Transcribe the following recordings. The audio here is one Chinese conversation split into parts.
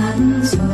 满足。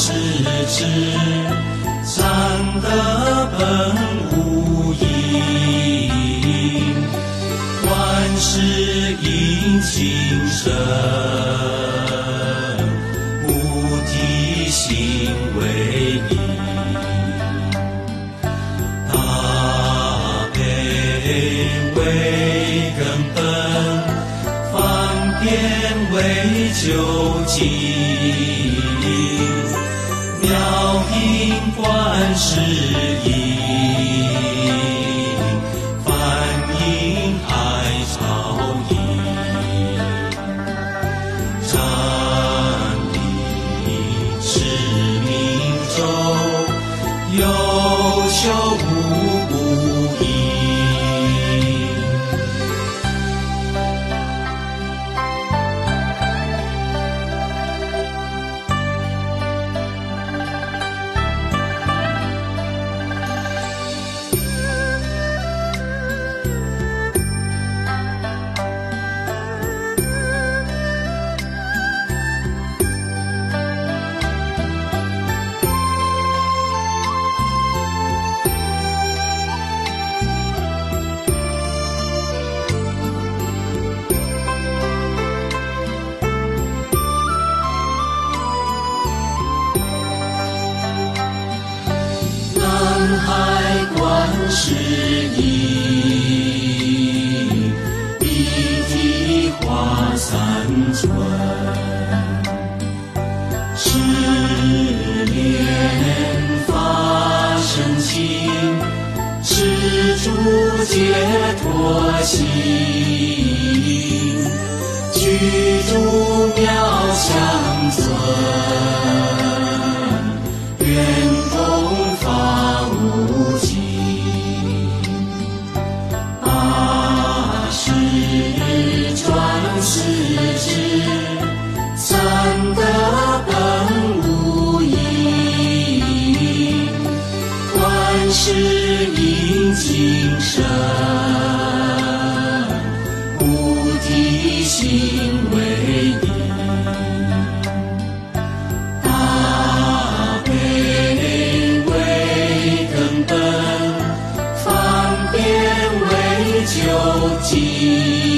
世知，善德本无因，万事因情生。解脱心，居住妙相。究竟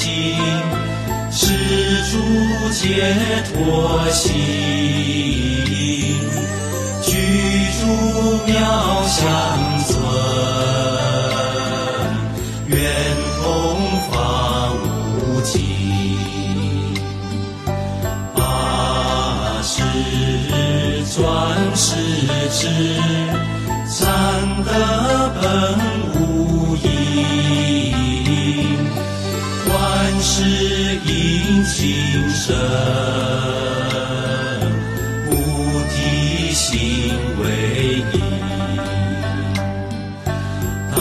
心是诸解脱心。身菩提心为依，大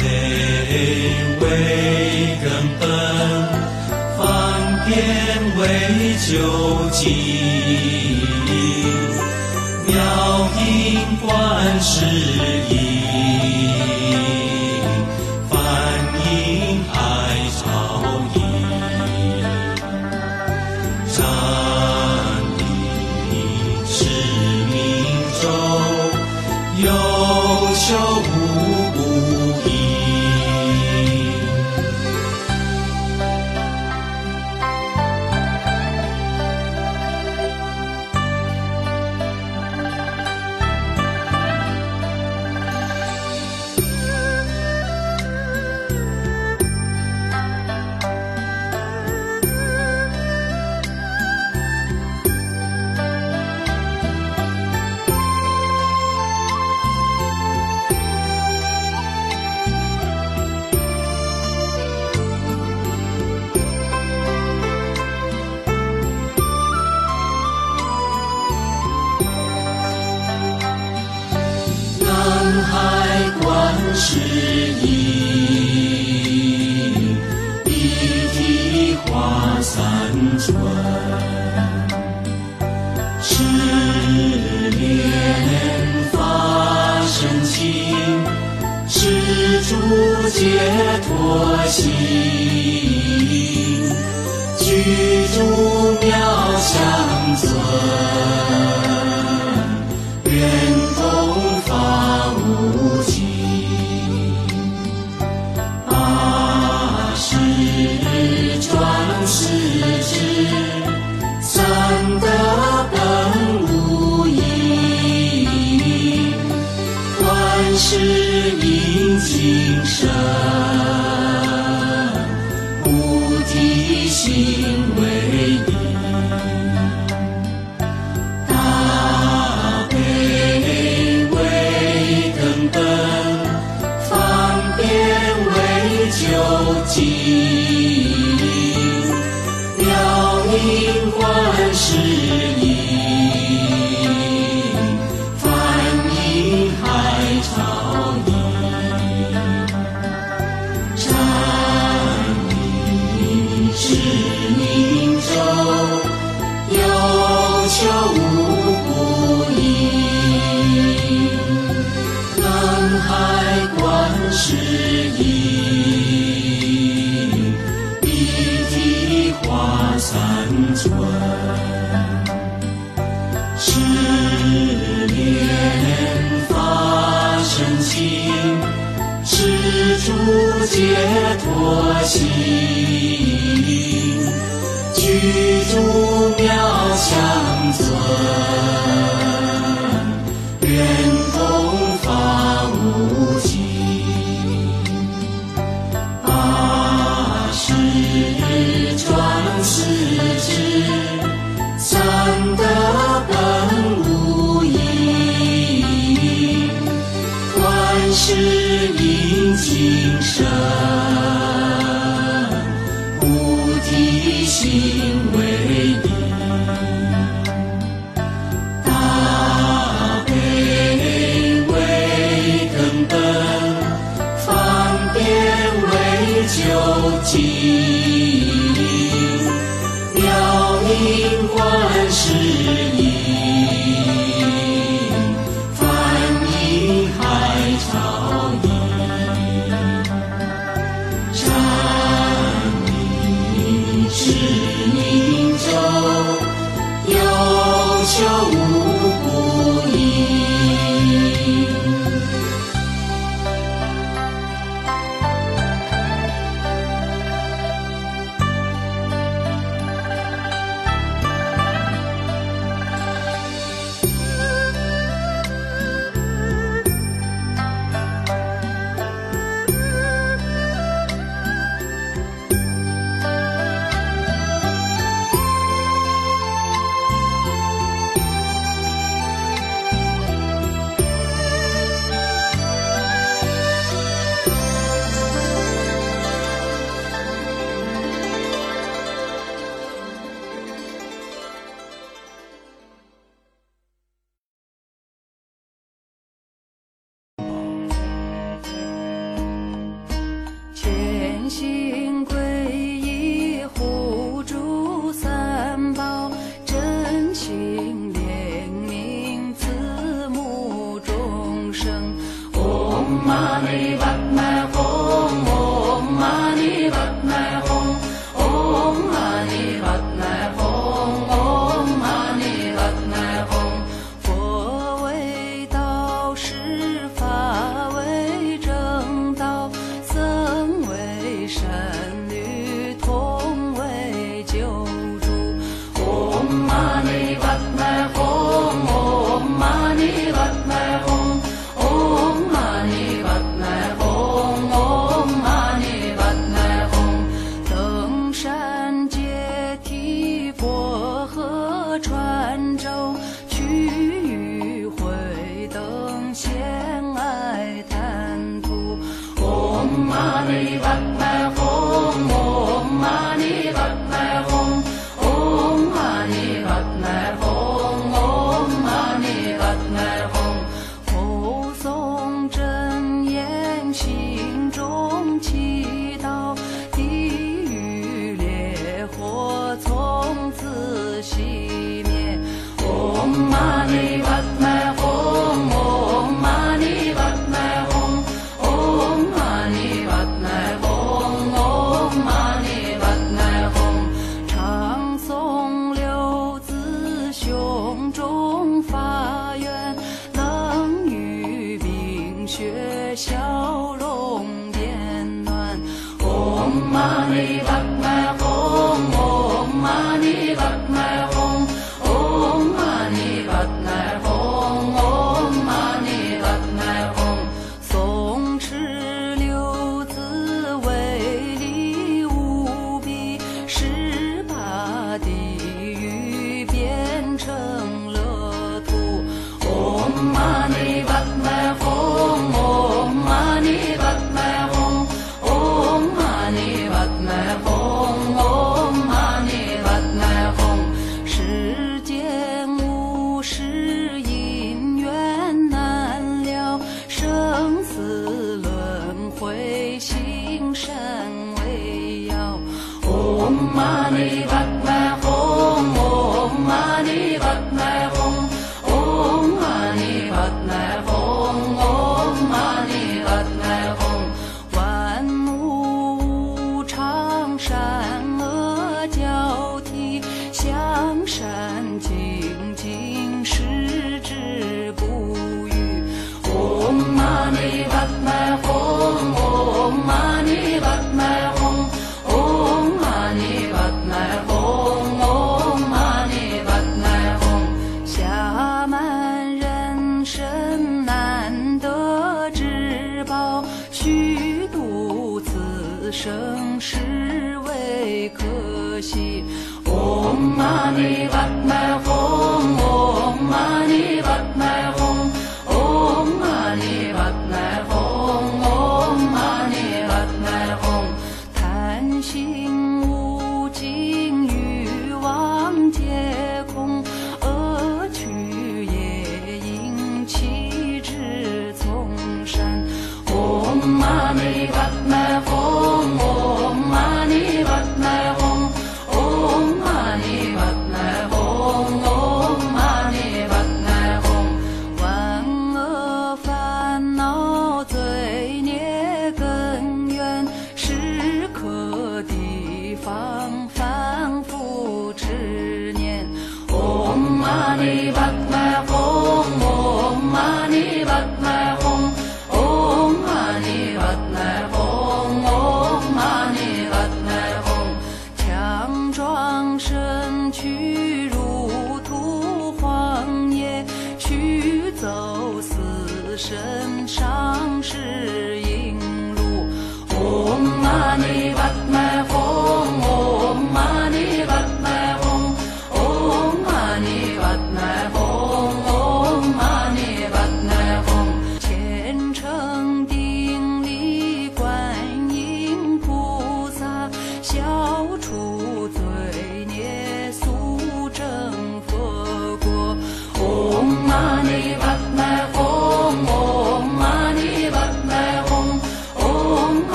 悲为根本，为究竟，妙音观世。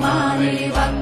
மாலை வந்த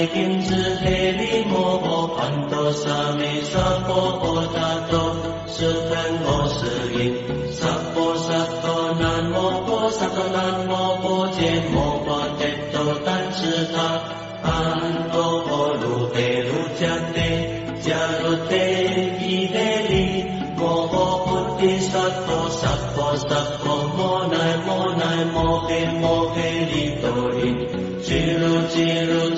mai kim sư thế lý mô bồ phản tô sa mê sa phô bồ ta tô sư thân ngô sư yên sa phô sa tô nan mô phô sa tô nan mô phô chê mô bồ chê tô tan sư ta an tô bồ lu tê lu cha tê cha lu tê ki tê lý mô bồ bồ tê sa tô sa phô sa phô mô nai mô nai mô kê mô kê lý tô yên Chiru, chiru,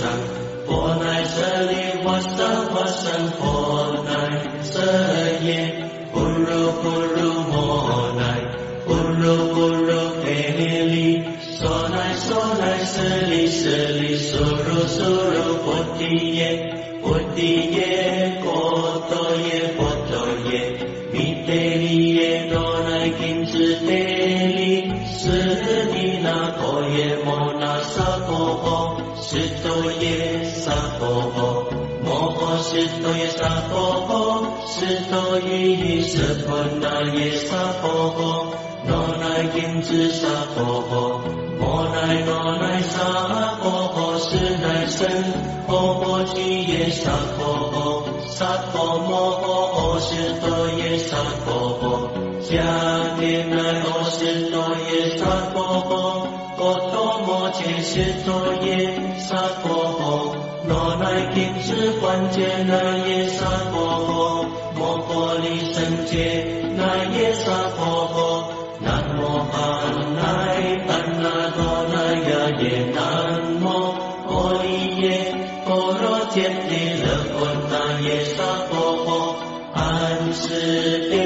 สัมพั我生我生ทธาโ不如不如สั不如不如腓งโพฬนั้นเสิร์ชเยปุรุปุรุโมในปุรุปุรุเทลีโ萨婆诃โทโศ婆诃，摩สัพโ萨婆诃โหสิโ婆ยีสัพโทโศ诃ยีสิคุณนายีสัพโท诃ง诃，萨婆摩ยกินจุสะโพโงโ前写作业，杀过后，罗来平止关键那也杀过后，莫过离僧洁，那也杀过后，南无阿赖耽那多那呀耶，南无阿利耶，波罗揭谛，乐佛那也杀过后，安世。